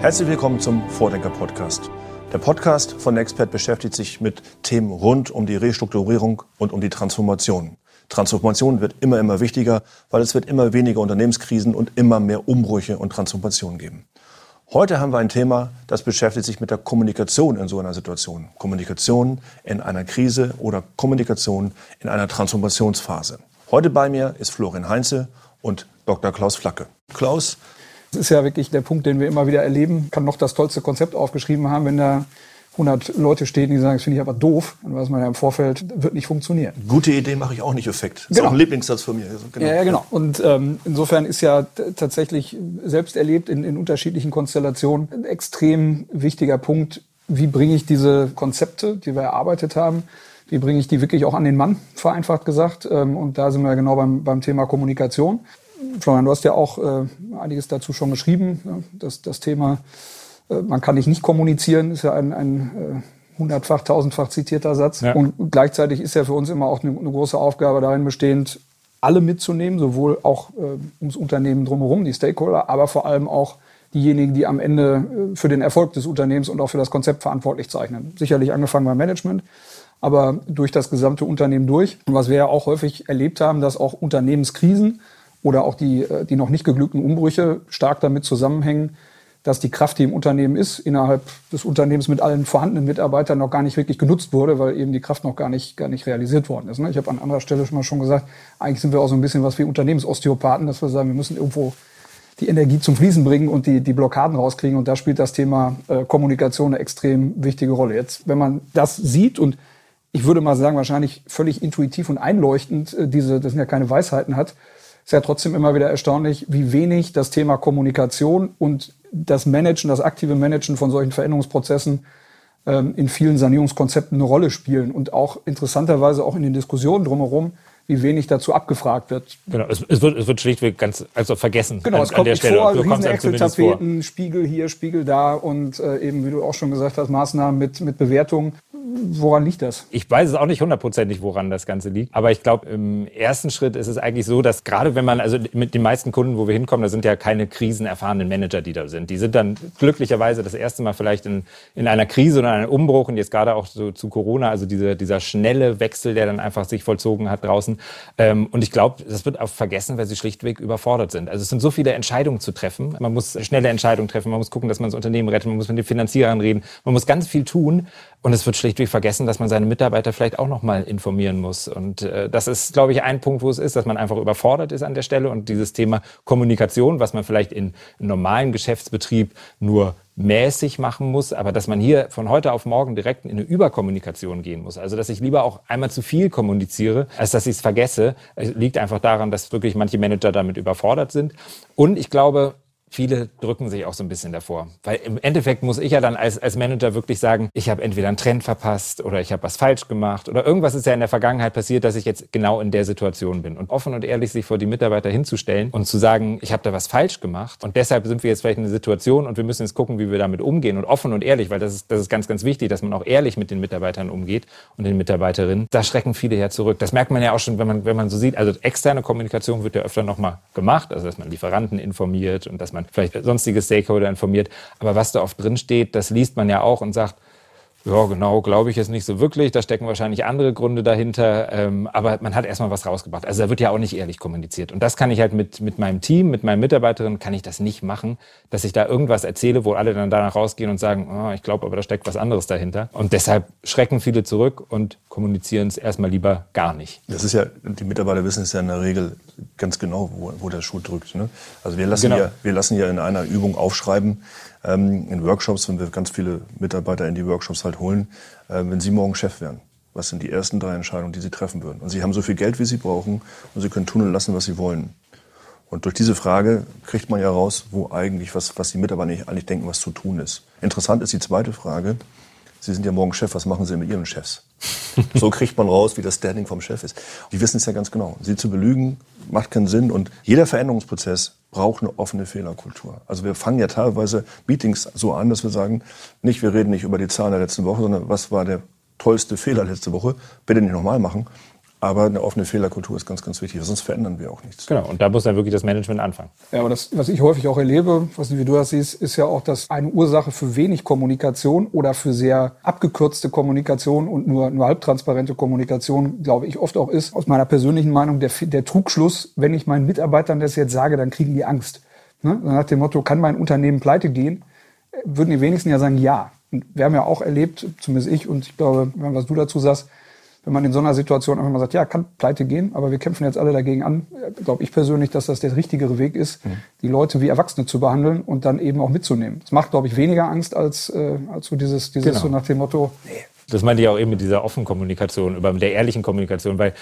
Herzlich willkommen zum Vordenker Podcast. Der Podcast von Expert beschäftigt sich mit Themen rund um die Restrukturierung und um die Transformation. Transformation wird immer, immer wichtiger, weil es wird immer weniger Unternehmenskrisen und immer mehr Umbrüche und Transformationen geben. Heute haben wir ein Thema, das beschäftigt sich mit der Kommunikation in so einer Situation. Kommunikation in einer Krise oder Kommunikation in einer Transformationsphase. Heute bei mir ist Florian Heinze und Dr. Klaus Flacke. Klaus, das ist ja wirklich der Punkt, den wir immer wieder erleben. Kann noch das tollste Konzept aufgeschrieben haben, wenn da 100 Leute stehen, die sagen, das finde ich aber doof, dann weiß man ja im Vorfeld, wird nicht funktionieren. Gute Idee mache ich auch nicht Effekt. Das genau. ist auch ein Lieblingssatz von mir. Genau. Ja, ja, genau. Und ähm, insofern ist ja tatsächlich selbst erlebt in, in unterschiedlichen Konstellationen ein extrem wichtiger Punkt, wie bringe ich diese Konzepte, die wir erarbeitet haben, wie bringe ich die wirklich auch an den Mann, vereinfacht gesagt. Ähm, und da sind wir genau beim, beim Thema Kommunikation. Florian, du hast ja auch äh, einiges dazu schon geschrieben. Ja, das, das Thema, äh, man kann nicht nicht kommunizieren, ist ja ein, ein äh, hundertfach, tausendfach zitierter Satz. Ja. Und gleichzeitig ist ja für uns immer auch eine, eine, große Aufgabe darin bestehend, alle mitzunehmen, sowohl auch äh, ums Unternehmen drumherum, die Stakeholder, aber vor allem auch diejenigen, die am Ende äh, für den Erfolg des Unternehmens und auch für das Konzept verantwortlich zeichnen. Sicherlich angefangen beim Management, aber durch das gesamte Unternehmen durch. Und was wir ja auch häufig erlebt haben, dass auch Unternehmenskrisen oder auch die, äh, die noch nicht geglückten Umbrüche stark damit zusammenhängen, dass die Kraft, die im Unternehmen ist, innerhalb des Unternehmens mit allen vorhandenen Mitarbeitern noch gar nicht wirklich genutzt wurde, weil eben die Kraft noch gar nicht, gar nicht realisiert worden ist. Ne? Ich habe an anderer Stelle schon mal schon gesagt, eigentlich sind wir auch so ein bisschen was wie Unternehmensosteopathen, dass wir sagen, wir müssen irgendwo die Energie zum Fließen bringen und die, die Blockaden rauskriegen. Und da spielt das Thema äh, Kommunikation eine extrem wichtige Rolle. Jetzt, wenn man das sieht und ich würde mal sagen, wahrscheinlich völlig intuitiv und einleuchtend äh, diese, das sind ja keine Weisheiten hat, ist ja trotzdem immer wieder erstaunlich, wie wenig das Thema Kommunikation und das Managen, das aktive Managen von solchen Veränderungsprozessen ähm, in vielen Sanierungskonzepten eine Rolle spielen und auch interessanterweise auch in den Diskussionen drumherum wie wenig dazu abgefragt wird. Genau, es, es, wird, es wird schlichtweg ganz also vergessen. Genau, an, es kommt an der Stelle. vor, riesen Excel-Tapeten, Spiegel hier, Spiegel da und äh, eben, wie du auch schon gesagt hast, Maßnahmen mit, mit Bewertung. Woran liegt das? Ich weiß es auch nicht hundertprozentig, woran das Ganze liegt. Aber ich glaube, im ersten Schritt ist es eigentlich so, dass gerade wenn man, also mit den meisten Kunden, wo wir hinkommen, da sind ja keine krisenerfahrenen Manager, die da sind. Die sind dann glücklicherweise das erste Mal vielleicht in, in einer Krise oder einem Umbruch und jetzt gerade auch so zu Corona, also diese, dieser schnelle Wechsel, der dann einfach sich vollzogen hat draußen. Ähm, und ich glaube, das wird auch vergessen, weil sie schlichtweg überfordert sind. Also es sind so viele Entscheidungen zu treffen. Man muss schnelle Entscheidungen treffen, man muss gucken, dass man das Unternehmen rettet, man muss mit den Finanzierern reden, man muss ganz viel tun. Und es wird schlichtweg vergessen, dass man seine Mitarbeiter vielleicht auch nochmal informieren muss. Und äh, das ist, glaube ich, ein Punkt, wo es ist, dass man einfach überfordert ist an der Stelle. Und dieses Thema Kommunikation, was man vielleicht in einem normalen Geschäftsbetrieb nur mäßig machen muss, aber dass man hier von heute auf morgen direkt in eine Überkommunikation gehen muss. Also dass ich lieber auch einmal zu viel kommuniziere, als dass ich es vergesse, liegt einfach daran, dass wirklich manche Manager damit überfordert sind. Und ich glaube, viele drücken sich auch so ein bisschen davor. Weil im Endeffekt muss ich ja dann als, als Manager wirklich sagen, ich habe entweder einen Trend verpasst oder ich habe was falsch gemacht oder irgendwas ist ja in der Vergangenheit passiert, dass ich jetzt genau in der Situation bin. Und offen und ehrlich sich vor die Mitarbeiter hinzustellen und zu sagen, ich habe da was falsch gemacht und deshalb sind wir jetzt vielleicht in einer Situation und wir müssen jetzt gucken, wie wir damit umgehen und offen und ehrlich, weil das ist, das ist ganz, ganz wichtig, dass man auch ehrlich mit den Mitarbeitern umgeht und den Mitarbeiterinnen. Da schrecken viele ja zurück. Das merkt man ja auch schon, wenn man, wenn man so sieht. Also externe Kommunikation wird ja öfter nochmal gemacht, also dass man Lieferanten informiert und dass man man vielleicht sonstige Stakeholder informiert. Aber was da oft drin steht, das liest man ja auch und sagt, ja, genau, glaube ich jetzt nicht so wirklich. Da stecken wahrscheinlich andere Gründe dahinter. Ähm, aber man hat erstmal was rausgebracht. Also da wird ja auch nicht ehrlich kommuniziert. Und das kann ich halt mit, mit meinem Team, mit meinen Mitarbeiterinnen, kann ich das nicht machen, dass ich da irgendwas erzähle, wo alle dann danach rausgehen und sagen, oh, ich glaube, aber da steckt was anderes dahinter. Und deshalb schrecken viele zurück und kommunizieren es erstmal lieber gar nicht. Das ist ja, die Mitarbeiter wissen es ja in der Regel ganz genau, wo, wo der Schuh drückt. Ne? Also wir lassen, genau. ja, wir lassen ja in einer Übung aufschreiben, in Workshops, wenn wir ganz viele Mitarbeiter in die Workshops halt holen, äh, wenn Sie morgen Chef wären. Was sind die ersten drei Entscheidungen, die Sie treffen würden? Und Sie haben so viel Geld, wie Sie brauchen und Sie können tun und lassen, was Sie wollen. Und durch diese Frage kriegt man ja raus, wo eigentlich, was, was die Mitarbeiter eigentlich denken, was zu tun ist. Interessant ist die zweite Frage. Sie sind ja morgen Chef, was machen Sie mit Ihren Chefs? so kriegt man raus, wie das Standing vom Chef ist. Die wissen es ja ganz genau. Sie zu belügen, macht keinen Sinn. Und jeder Veränderungsprozess braucht eine offene Fehlerkultur. Also wir fangen ja teilweise Meetings so an, dass wir sagen, nicht, wir reden nicht über die Zahlen der letzten Woche, sondern was war der tollste Fehler letzte Woche, bitte nicht nochmal machen. Aber eine offene Fehlerkultur ist ganz, ganz wichtig, sonst verändern wir auch nichts. Genau, und da muss dann wirklich das Management anfangen. Ja, aber das, was ich häufig auch erlebe, was nicht wie du das siehst, ist ja auch, dass eine Ursache für wenig Kommunikation oder für sehr abgekürzte Kommunikation und nur, nur halbtransparente Kommunikation, glaube ich, oft auch ist, aus meiner persönlichen Meinung, der, der Trugschluss, wenn ich meinen Mitarbeitern das jetzt sage, dann kriegen die Angst. Ne? Nach dem Motto, kann mein Unternehmen pleite gehen, würden die wenigsten ja sagen, ja. Und wir haben ja auch erlebt, zumindest ich und ich glaube, was du dazu sagst, wenn man in so einer Situation einfach mal sagt, ja, kann pleite gehen, aber wir kämpfen jetzt alle dagegen an, glaube ich persönlich, dass das der richtigere Weg ist, mhm. die Leute wie Erwachsene zu behandeln und dann eben auch mitzunehmen. Das macht, glaube ich, weniger Angst als, äh, als so dieses, dieses genau. so nach dem Motto, nee, das meinte ich auch eben mit dieser offenen Kommunikation, über der ehrlichen Kommunikation, weil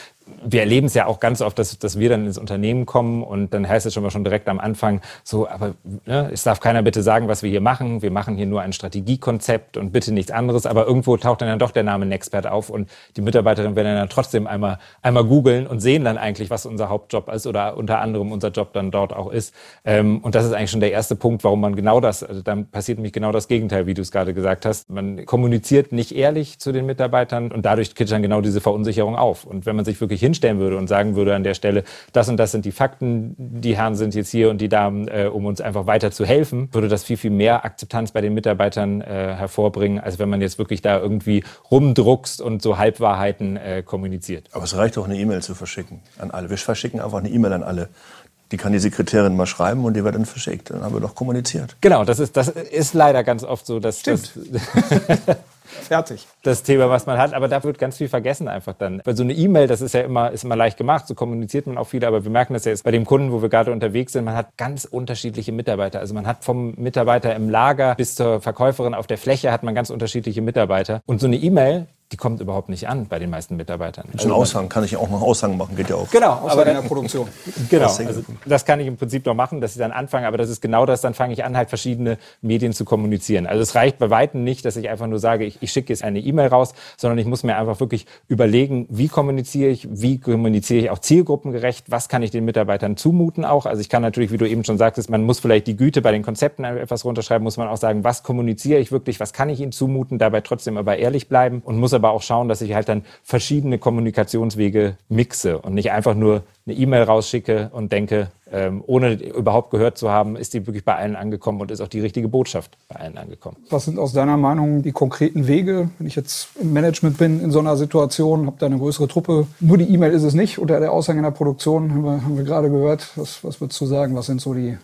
wir erleben es ja auch ganz oft, dass, dass wir dann ins Unternehmen kommen und dann heißt es schon mal schon direkt am Anfang so, aber ne, es darf keiner bitte sagen, was wir hier machen. Wir machen hier nur ein Strategiekonzept und bitte nichts anderes. Aber irgendwo taucht dann, dann doch der Name Nexpert auf und die Mitarbeiterinnen werden dann trotzdem einmal, einmal googeln und sehen dann eigentlich, was unser Hauptjob ist oder unter anderem unser Job dann dort auch ist. Ähm, und das ist eigentlich schon der erste Punkt, warum man genau das, also dann passiert nämlich genau das Gegenteil, wie du es gerade gesagt hast. Man kommuniziert nicht ehrlich zu den Mitarbeitern und dadurch tritt dann genau diese Verunsicherung auf. Und wenn man sich wirklich hinstellen würde und sagen würde an der Stelle, das und das sind die Fakten, die Herren sind jetzt hier und die Damen, äh, um uns einfach weiter zu helfen, würde das viel, viel mehr Akzeptanz bei den Mitarbeitern äh, hervorbringen, als wenn man jetzt wirklich da irgendwie rumdruckst und so Halbwahrheiten äh, kommuniziert. Aber es reicht doch, eine E-Mail zu verschicken an alle. Wir verschicken einfach eine E-Mail an alle die kann die Sekretärin mal schreiben und die wird dann verschickt. Dann haben wir doch kommuniziert. Genau, das ist, das ist leider ganz oft so, dass. Stimmt. Das Fertig. Das Thema, was man hat, aber da wird ganz viel vergessen einfach dann. Weil so eine E-Mail, das ist ja immer, ist immer leicht gemacht, so kommuniziert man auch viel, aber wir merken das ja jetzt bei dem Kunden, wo wir gerade unterwegs sind, man hat ganz unterschiedliche Mitarbeiter. Also man hat vom Mitarbeiter im Lager bis zur Verkäuferin auf der Fläche hat man ganz unterschiedliche Mitarbeiter. Und so eine E-Mail, die kommt überhaupt nicht an bei den meisten Mitarbeitern. Mit also Aushang kann ich auch noch Aushang machen, geht ja auch. Genau, aber in der Produktion. genau, also das kann ich im Prinzip noch machen, dass ich dann anfange, aber das ist genau das, dann fange ich an, halt verschiedene Medien zu kommunizieren. Also es reicht bei Weitem nicht, dass ich einfach nur sage, ich, ich schicke jetzt eine E-Mail raus, sondern ich muss mir einfach wirklich überlegen, wie kommuniziere ich, wie kommuniziere ich auch zielgruppengerecht, was kann ich den Mitarbeitern zumuten auch. Also ich kann natürlich, wie du eben schon sagtest, man muss vielleicht die Güte bei den Konzepten etwas runterschreiben, muss man auch sagen, was kommuniziere ich wirklich, was kann ich ihnen zumuten, dabei trotzdem aber ehrlich bleiben und muss aber auch schauen, dass ich halt dann verschiedene Kommunikationswege mixe und nicht einfach nur eine E-Mail rausschicke und denke, ähm, ohne überhaupt gehört zu haben, ist die wirklich bei allen angekommen und ist auch die richtige Botschaft bei allen angekommen. Was sind aus deiner Meinung die konkreten Wege, wenn ich jetzt im Management bin in so einer Situation, habe da eine größere Truppe, nur die E-Mail ist es nicht oder der Aushang in der Produktion, haben wir, haben wir gerade gehört. Was, was würdest du sagen, was sind so die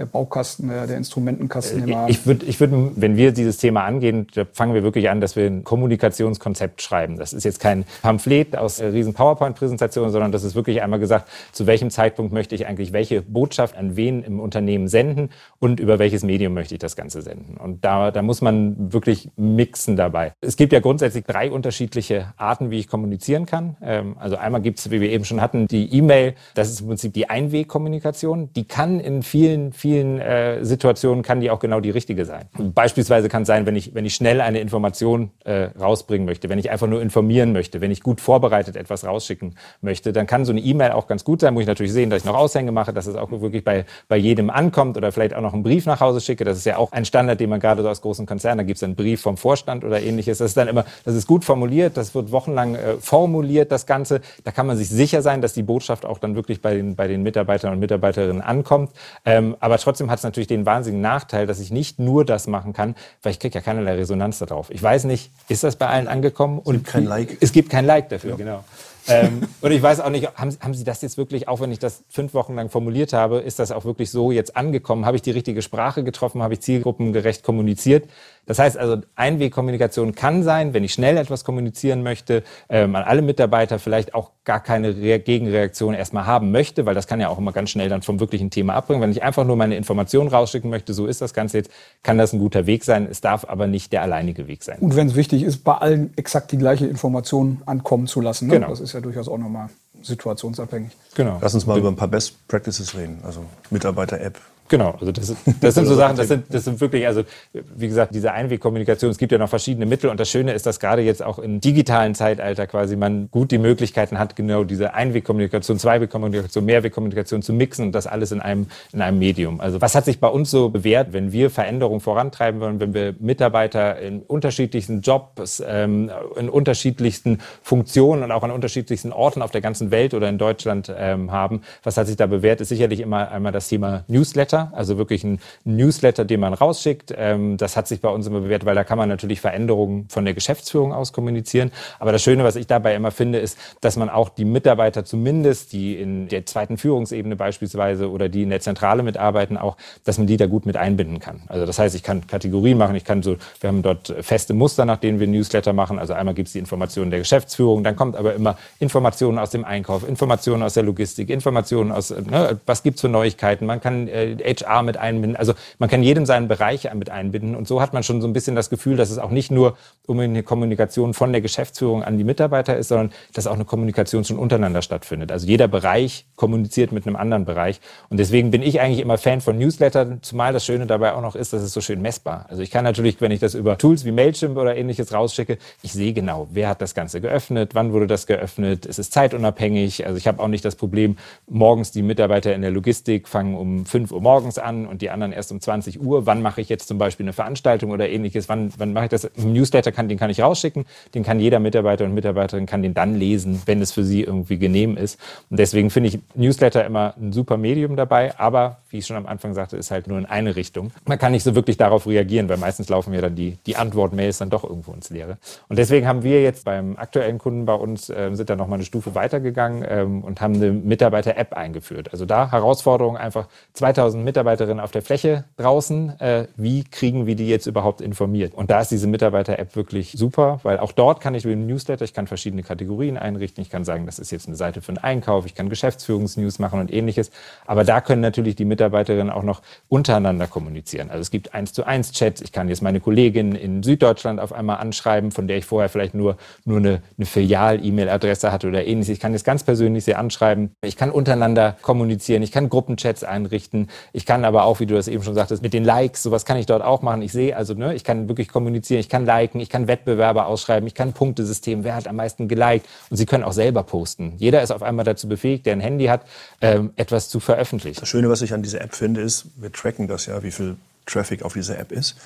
der Baukasten, der, der Instrumentenkasten immer. Ich würde, ich würd, wenn wir dieses Thema angehen, da fangen wir wirklich an, dass wir ein Kommunikationskonzept schreiben. Das ist jetzt kein Pamphlet aus riesen PowerPoint-Präsentationen, sondern das ist wirklich einmal gesagt, zu welchem Zeitpunkt möchte ich eigentlich welche Botschaft an wen im Unternehmen senden und über welches Medium möchte ich das Ganze senden. Und da, da muss man wirklich mixen dabei. Es gibt ja grundsätzlich drei unterschiedliche Arten, wie ich kommunizieren kann. Ähm, also einmal gibt es, wie wir eben schon hatten, die E-Mail. Das ist im Prinzip die Einwegkommunikation. Die kann in vielen, vielen vielen äh, Situationen kann die auch genau die richtige sein. Beispielsweise kann es sein, wenn ich, wenn ich schnell eine Information äh, rausbringen möchte, wenn ich einfach nur informieren möchte, wenn ich gut vorbereitet etwas rausschicken möchte, dann kann so eine E-Mail auch ganz gut sein. Muss ich natürlich sehen, dass ich noch Aushänge mache, dass es auch wirklich bei, bei jedem ankommt oder vielleicht auch noch einen Brief nach Hause schicke. Das ist ja auch ein Standard, den man gerade so aus großen Konzernen, da gibt es einen Brief vom Vorstand oder ähnliches. Das ist dann immer, das ist gut formuliert, das wird wochenlang äh, formuliert, das Ganze. Da kann man sich sicher sein, dass die Botschaft auch dann wirklich bei den, bei den Mitarbeitern und Mitarbeiterinnen ankommt. Ähm, aber trotzdem hat es natürlich den wahnsinnigen Nachteil, dass ich nicht nur das machen kann, weil ich kriege ja keinerlei Resonanz darauf. Ich weiß nicht, ist das bei allen angekommen? Es gibt kein Like. Es gibt kein Like dafür, ja. genau ähm, und ich weiß auch nicht, haben, haben Sie das jetzt wirklich, auch wenn ich das fünf Wochen lang formuliert habe, ist das auch wirklich so jetzt angekommen? Habe ich die richtige Sprache getroffen? Habe ich zielgruppengerecht kommuniziert? Das heißt also, Einwegkommunikation kann sein, wenn ich schnell etwas kommunizieren möchte, ähm, an alle Mitarbeiter vielleicht auch gar keine Re Gegenreaktion erstmal haben möchte, weil das kann ja auch immer ganz schnell dann vom wirklichen Thema abbringen. Wenn ich einfach nur meine Informationen rausschicken möchte, so ist das Ganze jetzt, kann das ein guter Weg sein. Es darf aber nicht der alleinige Weg sein. Und wenn es wichtig ist, bei allen exakt die gleiche Information ankommen zu lassen. Ne? Genau. Ist ja durchaus auch nochmal situationsabhängig. Genau. Lass uns mal über ein paar Best Practices reden. Also Mitarbeiter-App, Genau, also das, das sind so Sachen, das sind, das sind wirklich, also wie gesagt, diese Einwegkommunikation, es gibt ja noch verschiedene Mittel und das Schöne ist, dass gerade jetzt auch im digitalen Zeitalter quasi man gut die Möglichkeiten hat, genau diese Einwegkommunikation, Zweiwegkommunikation, Mehrwegkommunikation zu mixen und das alles in einem, in einem Medium. Also was hat sich bei uns so bewährt, wenn wir Veränderungen vorantreiben wollen, wenn wir Mitarbeiter in unterschiedlichsten Jobs, ähm, in unterschiedlichsten Funktionen und auch an unterschiedlichsten Orten auf der ganzen Welt oder in Deutschland ähm, haben, was hat sich da bewährt, ist sicherlich immer einmal das Thema Newsletter. Newsletter, also wirklich ein Newsletter, den man rausschickt. Ähm, das hat sich bei uns immer bewährt, weil da kann man natürlich Veränderungen von der Geschäftsführung aus kommunizieren. Aber das Schöne, was ich dabei immer finde, ist, dass man auch die Mitarbeiter zumindest, die in der zweiten Führungsebene beispielsweise oder die in der Zentrale mitarbeiten, auch, dass man die da gut mit einbinden kann. Also das heißt, ich kann Kategorien machen, ich kann so, wir haben dort feste Muster, nach denen wir Newsletter machen. Also einmal gibt es die Informationen der Geschäftsführung, dann kommt aber immer Informationen aus dem Einkauf, Informationen aus der Logistik, Informationen aus, ne, was gibt's für Neuigkeiten. Man kann äh, HR mit einbinden. Also man kann jeden seinen Bereich mit einbinden. Und so hat man schon so ein bisschen das Gefühl, dass es auch nicht nur um eine Kommunikation von der Geschäftsführung an die Mitarbeiter ist, sondern dass auch eine Kommunikation schon untereinander stattfindet. Also jeder Bereich kommuniziert mit einem anderen Bereich. Und deswegen bin ich eigentlich immer Fan von Newslettern, zumal das Schöne dabei auch noch ist, dass es so schön messbar. Also ich kann natürlich, wenn ich das über Tools wie Mailchimp oder ähnliches rausschicke, ich sehe genau, wer hat das Ganze geöffnet, wann wurde das geöffnet, es ist zeitunabhängig. Also ich habe auch nicht das Problem, morgens die Mitarbeiter in der Logistik fangen um 5 Uhr morgens an und die anderen erst um 20 Uhr. Wann mache ich jetzt zum Beispiel eine Veranstaltung oder ähnliches? Wann, wann mache ich das? Ein Newsletter kann, den kann ich rausschicken. Den kann jeder Mitarbeiter und Mitarbeiterin kann den dann lesen, wenn es für sie irgendwie genehm ist. Und deswegen finde ich Newsletter immer ein super Medium dabei. Aber wie ich schon am Anfang sagte, ist halt nur in eine Richtung. Man kann nicht so wirklich darauf reagieren, weil meistens laufen ja dann die, die Antwort-Mails dann doch irgendwo ins Leere. Und deswegen haben wir jetzt beim aktuellen Kunden bei uns, äh, sind da nochmal eine Stufe weitergegangen ähm, und haben eine Mitarbeiter-App eingeführt. Also da Herausforderung einfach 2000 Mitarbeiterinnen auf der Fläche draußen. Äh, wie kriegen wir die jetzt überhaupt informiert? Und da ist diese Mitarbeiter-App wirklich super, weil auch dort kann ich mit dem Newsletter, ich kann verschiedene Kategorien einrichten. Ich kann sagen, das ist jetzt eine Seite für einen Einkauf. Ich kann Geschäftsführungsnews machen und ähnliches. Aber da können natürlich die Mitarbeiter Mitarbeiterinnen auch noch untereinander kommunizieren. Also es gibt eins zu eins Chats. Ich kann jetzt meine Kollegin in Süddeutschland auf einmal anschreiben, von der ich vorher vielleicht nur, nur eine, eine Filial-E-Mail-Adresse hatte oder ähnliches. Ich kann jetzt ganz persönlich sie anschreiben. Ich kann untereinander kommunizieren. Ich kann Gruppenchats einrichten. Ich kann aber auch, wie du das eben schon sagtest, mit den Likes, sowas kann ich dort auch machen. Ich sehe also, ne, ich kann wirklich kommunizieren. Ich kann liken. Ich kann Wettbewerber ausschreiben. Ich kann Punktesystem. Wer hat am meisten geliked? Und sie können auch selber posten. Jeder ist auf einmal dazu befähigt, der ein Handy hat, ähm, etwas zu veröffentlichen. Das Schöne, was ich an diese App finde, ist, wir tracken das ja, wie viel Traffic auf dieser App ist.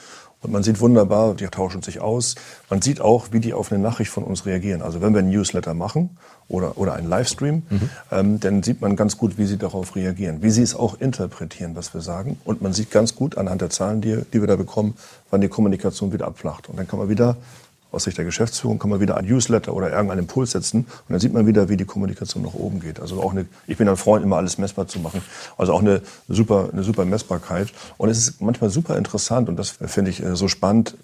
Und man sieht wunderbar, die tauschen sich aus. Man sieht auch, wie die auf eine Nachricht von uns reagieren. Also wenn wir einen Newsletter machen oder, oder einen Livestream, mhm. ähm, dann sieht man ganz gut, wie sie darauf reagieren, wie sie es auch interpretieren, was wir sagen. Und man sieht ganz gut anhand der Zahlen, die, die wir da bekommen, wann die Kommunikation wieder abflacht. Und dann kann man wieder aus Sicht der Geschäftsführung kann man wieder ein Newsletter oder irgendeinen Impuls setzen und dann sieht man wieder, wie die Kommunikation nach oben geht. Also auch eine, ich bin ein Freund, immer alles messbar zu machen. Also auch eine super, eine super Messbarkeit. Und es ist manchmal super interessant und das finde ich äh, so spannend,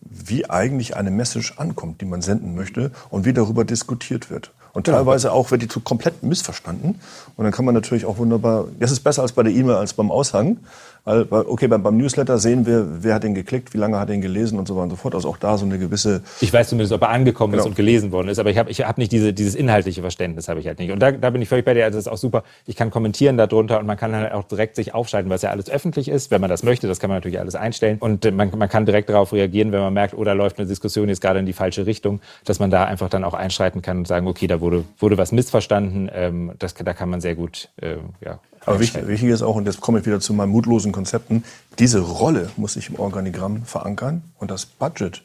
wie eigentlich eine Message ankommt, die man senden möchte und wie darüber diskutiert wird. Und genau. teilweise auch wird die zu komplett missverstanden. Und dann kann man natürlich auch wunderbar, das ist besser als bei der E-Mail, als beim Aushang. Weil, okay, beim, beim, Newsletter sehen wir, wer hat den geklickt, wie lange hat er ihn gelesen und so weiter und so fort. Also auch da so eine gewisse. Ich weiß zumindest, ob er angekommen genau. ist und gelesen worden ist, aber ich habe ich hab nicht diese, dieses inhaltliche Verständnis, habe ich halt nicht. Und da, da bin ich völlig bei dir. Also das ist auch super. Ich kann kommentieren darunter und man kann halt auch direkt sich aufschalten, was ja alles öffentlich ist, wenn man das möchte. Das kann man natürlich alles einstellen. Und man, man kann direkt darauf reagieren, wenn man merkt, oder oh, läuft eine Diskussion jetzt gerade in die falsche Richtung, dass man da einfach dann auch einschreiten kann und sagen, okay, da wurde, wurde was missverstanden. Ähm, das, da kann man sehr gut äh, ja, aber wichtig, wichtig, ist auch, und jetzt komme ich wieder zu meinen mutlosen Konzepten, diese Rolle muss sich im Organigramm verankern und das Budget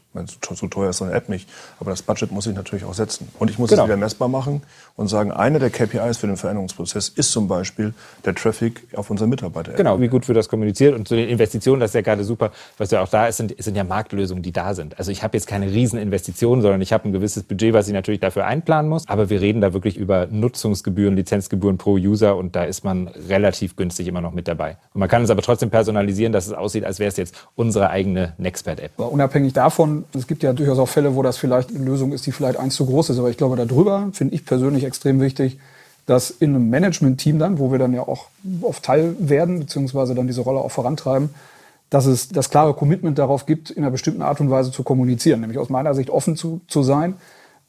so teuer ist so eine App nicht. Aber das Budget muss ich natürlich auch setzen. Und ich muss genau. es wieder messbar machen und sagen, eine der KPIs für den Veränderungsprozess ist zum Beispiel der Traffic auf unsere Mitarbeiter. -App. Genau, wie gut wird das kommuniziert. Und zu den Investitionen, das ist ja gerade super, was ja auch da ist, sind, sind ja Marktlösungen, die da sind. Also ich habe jetzt keine Rieseninvestitionen, sondern ich habe ein gewisses Budget, was ich natürlich dafür einplanen muss. Aber wir reden da wirklich über Nutzungsgebühren, Lizenzgebühren pro User und da ist man relativ günstig immer noch mit dabei. Und man kann es aber trotzdem personalisieren, dass es aussieht, als wäre es jetzt unsere eigene Nextpad-App. Unabhängig davon, es gibt ja durchaus auch Fälle, wo das vielleicht eine Lösung ist, die vielleicht eins zu groß ist. Aber ich glaube, darüber finde ich persönlich extrem wichtig, dass in einem Management-Team dann, wo wir dann ja auch oft Teil werden, beziehungsweise dann diese Rolle auch vorantreiben, dass es das klare Commitment darauf gibt, in einer bestimmten Art und Weise zu kommunizieren, nämlich aus meiner Sicht offen zu, zu sein,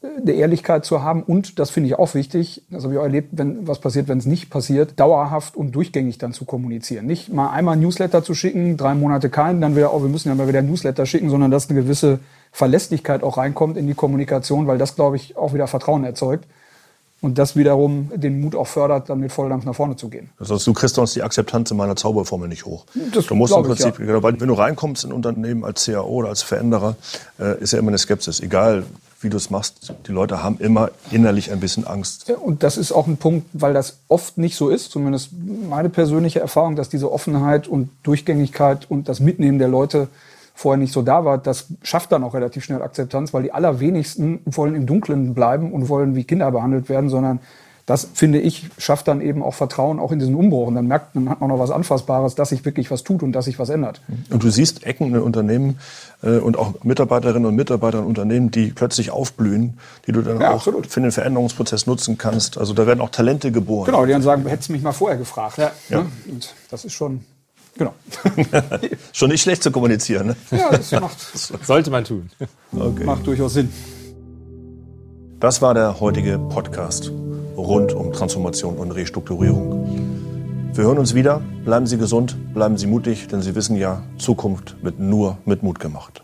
eine Ehrlichkeit zu haben und, das finde ich auch wichtig, das habe ich auch erlebt, wenn was passiert, wenn es nicht passiert, dauerhaft und durchgängig dann zu kommunizieren. Nicht mal einmal Newsletter zu schicken, drei Monate keinen, dann wieder, oh, wir müssen ja mal wieder Newsletter schicken, sondern dass eine gewisse Verlässlichkeit auch reinkommt in die Kommunikation, weil das, glaube ich, auch wieder Vertrauen erzeugt. Und das wiederum den Mut auch fördert, dann mit Volldampf nach vorne zu gehen. Also du kriegst uns die Akzeptanz in meiner Zauberformel nicht hoch. Das du musst im Prinzip, ich, ja. weil wenn du reinkommst in ein Unternehmen als CAO oder als Veränderer, äh, ist ja immer eine Skepsis. Egal wie du es machst, die Leute haben immer innerlich ein bisschen Angst. Und das ist auch ein Punkt, weil das oft nicht so ist, zumindest meine persönliche Erfahrung, dass diese Offenheit und Durchgängigkeit und das Mitnehmen der Leute vorher nicht so da war, das schafft dann auch relativ schnell Akzeptanz, weil die allerwenigsten wollen im Dunkeln bleiben und wollen wie Kinder behandelt werden, sondern das finde ich schafft dann eben auch Vertrauen auch in diesen Umbruch und dann merkt man hat man noch was Anfassbares, dass sich wirklich was tut und dass sich was ändert. Und du siehst Ecken in Unternehmen äh, und auch Mitarbeiterinnen und Mitarbeiter in Unternehmen, die plötzlich aufblühen, die du dann ja, auch absolut. für den Veränderungsprozess nutzen kannst. Also da werden auch Talente geboren. Genau, die dann sagen, hättest du mich mal vorher gefragt. Ja. ja. Ne? Und das ist schon Genau. Schon nicht schlecht zu kommunizieren. Ne? Ja, das macht. Sollte man tun. Okay. Macht durchaus Sinn. Das war der heutige Podcast rund um Transformation und Restrukturierung. Wir hören uns wieder. Bleiben Sie gesund, bleiben Sie mutig, denn Sie wissen ja, Zukunft wird nur mit Mut gemacht.